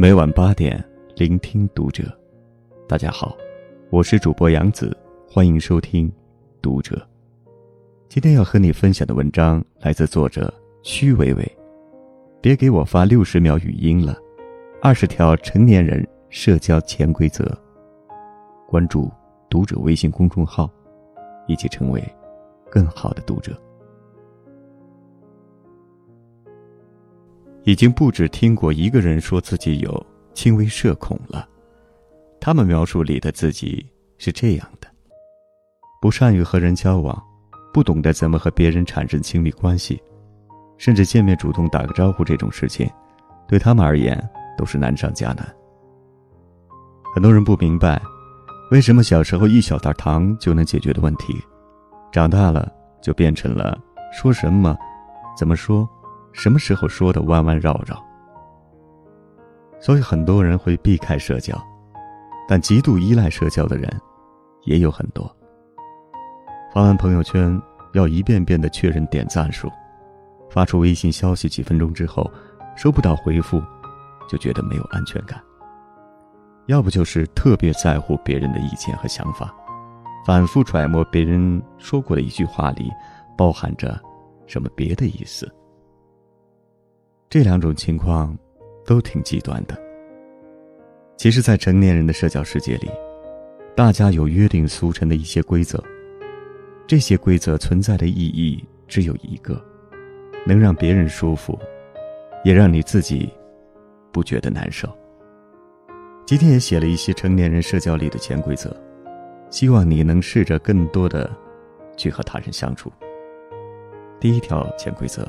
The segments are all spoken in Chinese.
每晚八点，聆听读者。大家好，我是主播杨子，欢迎收听读者。今天要和你分享的文章来自作者屈伟伟。别给我发六十秒语音了，二十条成年人社交潜规则。关注读者微信公众号，一起成为更好的读者。已经不止听过一个人说自己有轻微社恐了，他们描述里的自己是这样的：不善于和人交往，不懂得怎么和别人产生亲密关系，甚至见面主动打个招呼这种事情，对他们而言都是难上加难。很多人不明白，为什么小时候一小袋糖就能解决的问题，长大了就变成了说什么、怎么说。什么时候说的弯弯绕绕？所以很多人会避开社交，但极度依赖社交的人也有很多。发完朋友圈要一遍遍的确认点赞数，发出微信消息几分钟之后收不到回复，就觉得没有安全感。要不就是特别在乎别人的意见和想法，反复揣摩别人说过的一句话里包含着什么别的意思。这两种情况，都挺极端的。其实，在成年人的社交世界里，大家有约定俗成的一些规则，这些规则存在的意义只有一个：能让别人舒服，也让你自己不觉得难受。今天也写了一些成年人社交里的潜规则，希望你能试着更多的去和他人相处。第一条潜规则。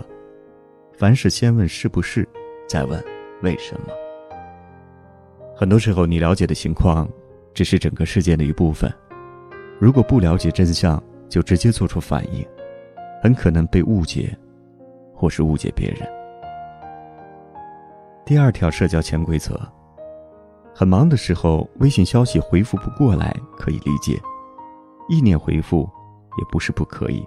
凡事先问是不是，再问为什么。很多时候，你了解的情况只是整个事件的一部分。如果不了解真相，就直接做出反应，很可能被误解，或是误解别人。第二条社交潜规则：很忙的时候，微信消息回复不过来可以理解，意念回复也不是不可以，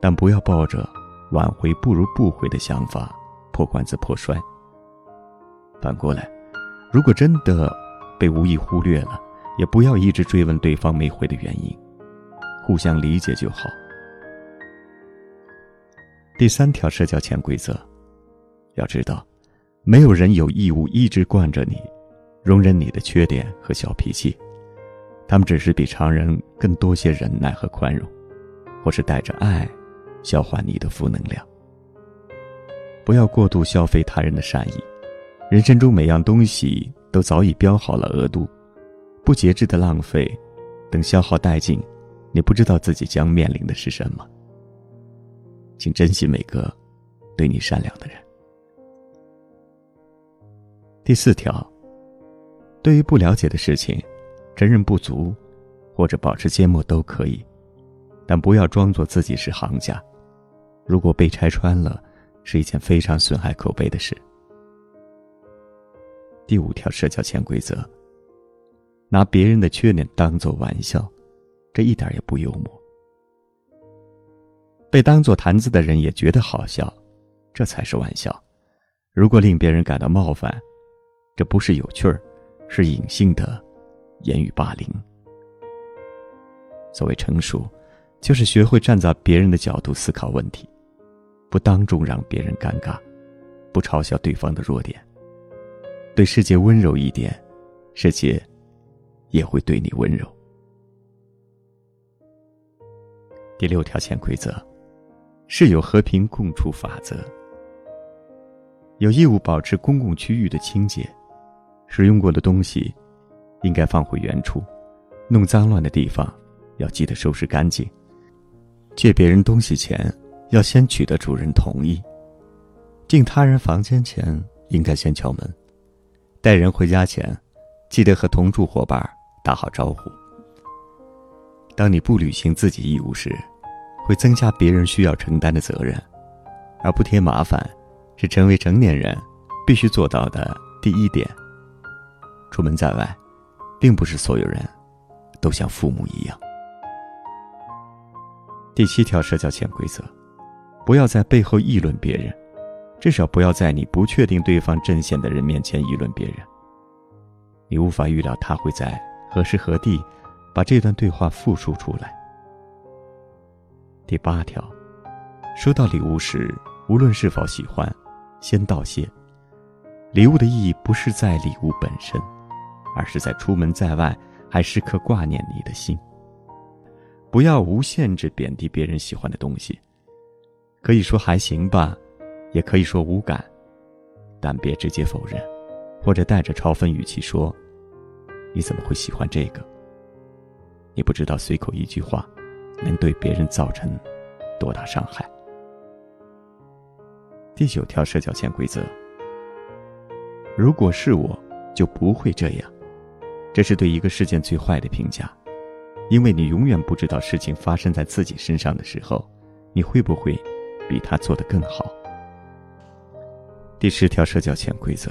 但不要抱着。挽回不如不回的想法，破罐子破摔。反过来，如果真的被无意忽略了，也不要一直追问对方没回的原因，互相理解就好。第三条社交潜规则，要知道，没有人有义务一直惯着你，容忍你的缺点和小脾气，他们只是比常人更多些忍耐和宽容，或是带着爱。消化你的负能量，不要过度消费他人的善意。人生中每样东西都早已标好了额度，不节制的浪费，等消耗殆尽，你不知道自己将面临的是什么。请珍惜每个对你善良的人。第四条，对于不了解的事情，承认不足，或者保持缄默都可以，但不要装作自己是行家。如果被拆穿了，是一件非常损害口碑的事。第五条社交潜规则：拿别人的缺点当做玩笑，这一点也不幽默。被当做谈资的人也觉得好笑，这才是玩笑。如果令别人感到冒犯，这不是有趣儿，是隐性的言语霸凌。所谓成熟，就是学会站在别人的角度思考问题。不当众让别人尴尬，不嘲笑对方的弱点。对世界温柔一点，世界也会对你温柔。第六条潜规则：是有和平共处法则。有义务保持公共区域的清洁，使用过的东西应该放回原处，弄脏乱的地方要记得收拾干净。借别人东西前。要先取得主人同意。进他人房间前，应该先敲门。带人回家前，记得和同住伙伴打好招呼。当你不履行自己义务时，会增加别人需要承担的责任，而不添麻烦，是成为成年人必须做到的第一点。出门在外，并不是所有人都像父母一样。第七条社交潜规则。不要在背后议论别人，至少不要在你不确定对方阵线的人面前议论别人。你无法预料他会在何时何地把这段对话复述出来。第八条，收到礼物时，无论是否喜欢，先道谢。礼物的意义不是在礼物本身，而是在出门在外还时刻挂念你的心。不要无限制贬低别人喜欢的东西，可以说还行吧，也可以说无感，但别直接否认，或者带着嘲讽语气说：“你怎么会喜欢这个？”你不知道随口一句话，能对别人造成多大伤害。第九条社交潜规则：如果是我，就不会这样。这是对一个事件最坏的评价。因为你永远不知道事情发生在自己身上的时候，你会不会比他做得更好。第十条社交潜规则：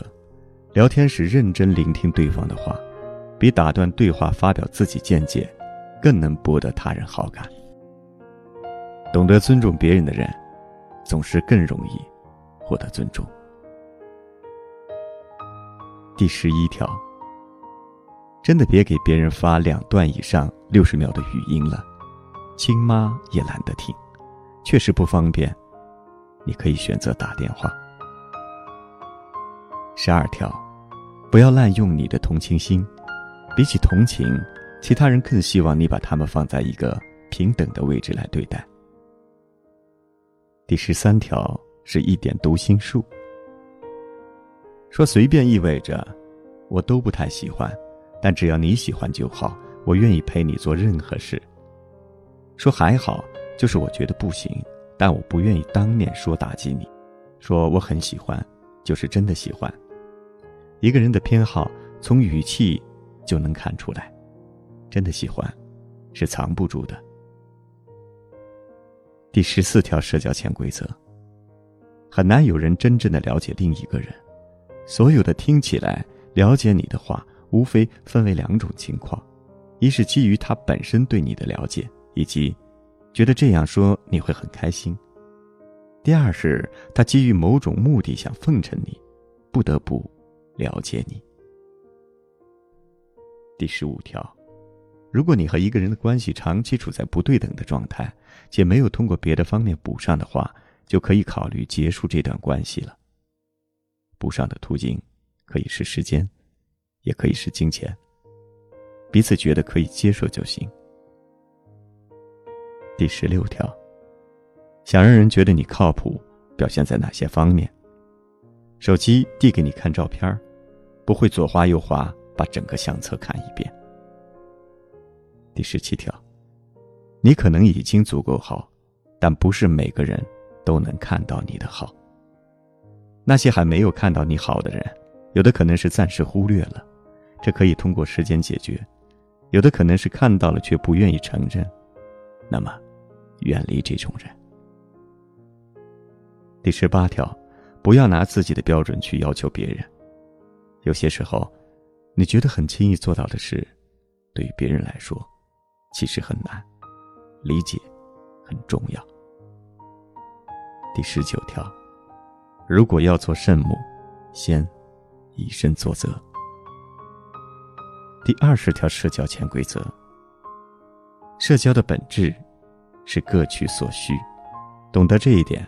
聊天时认真聆听对方的话，比打断对话发表自己见解，更能博得他人好感。懂得尊重别人的人，总是更容易获得尊重。第十一条。真的别给别人发两段以上六十秒的语音了，亲妈也懒得听，确实不方便。你可以选择打电话。十二条，不要滥用你的同情心，比起同情，其他人更希望你把他们放在一个平等的位置来对待。第十三条是一点读心术，说随便意味着我都不太喜欢。但只要你喜欢就好，我愿意陪你做任何事。说还好，就是我觉得不行，但我不愿意当面说打击你。说我很喜欢，就是真的喜欢。一个人的偏好从语气就能看出来，真的喜欢，是藏不住的。第十四条社交潜规则：很难有人真正的了解另一个人，所有的听起来了解你的话。无非分为两种情况：一是基于他本身对你的了解，以及觉得这样说你会很开心；第二是他基于某种目的想奉承你，不得不了解你。第十五条，如果你和一个人的关系长期处在不对等的状态，且没有通过别的方面补上的话，就可以考虑结束这段关系了。补上的途径可以是时间。也可以是金钱，彼此觉得可以接受就行。第十六条，想让人觉得你靠谱，表现在哪些方面？手机递给你看照片不会左滑右滑，把整个相册看一遍。第十七条，你可能已经足够好，但不是每个人都能看到你的好。那些还没有看到你好的人，有的可能是暂时忽略了。这可以通过时间解决，有的可能是看到了却不愿意承认，那么，远离这种人。第十八条，不要拿自己的标准去要求别人。有些时候，你觉得很轻易做到的事，对于别人来说，其实很难。理解很重要。第十九条，如果要做圣母，先以身作则。第二十条社交潜规则：社交的本质是各取所需，懂得这一点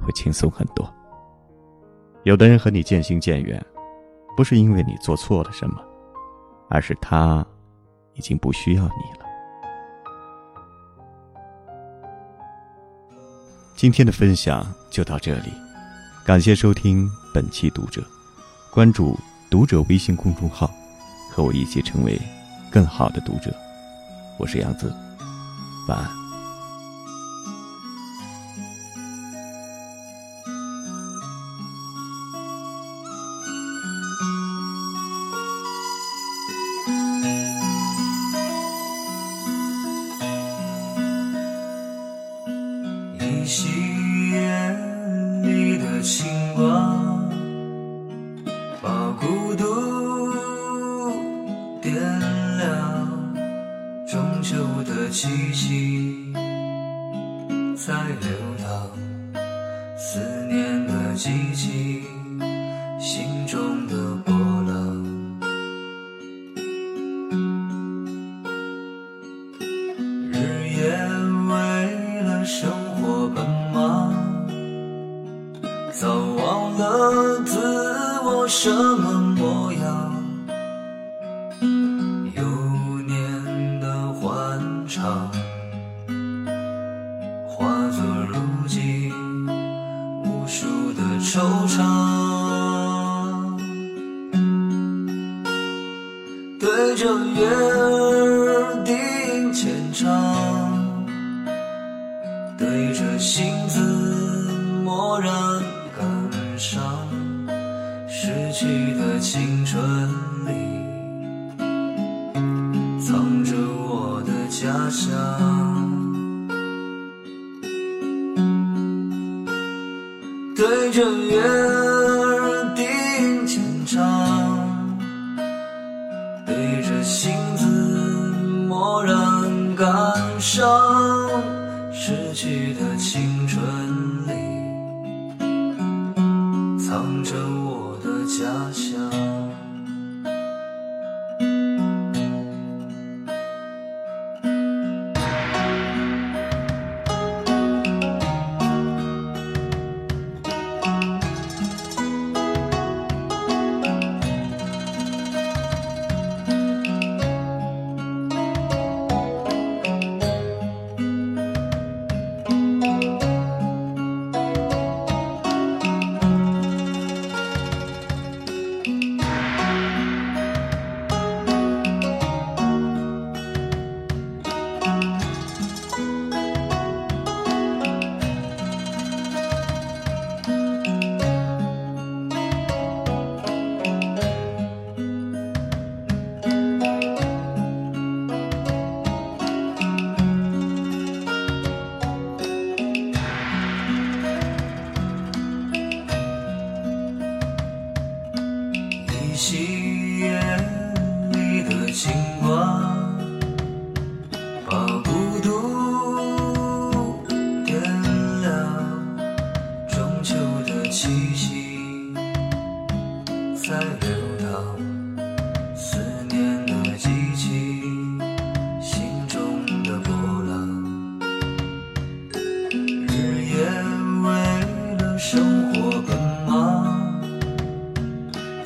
会轻松很多。有的人和你渐行渐远，不是因为你做错了什么，而是他已经不需要你了。今天的分享就到这里，感谢收听本期读者，关注读者微信公众号。和我一起成为更好的读者，我是杨子，晚安。在流淌思念的激情心中的波浪。日夜为了生活奔忙早忘了自我什么模样。幼年的欢畅对着月儿低吟浅唱，对着星子默然感伤，逝去的青春里藏着我的家乡。对着月。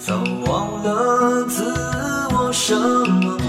早忘了自我什么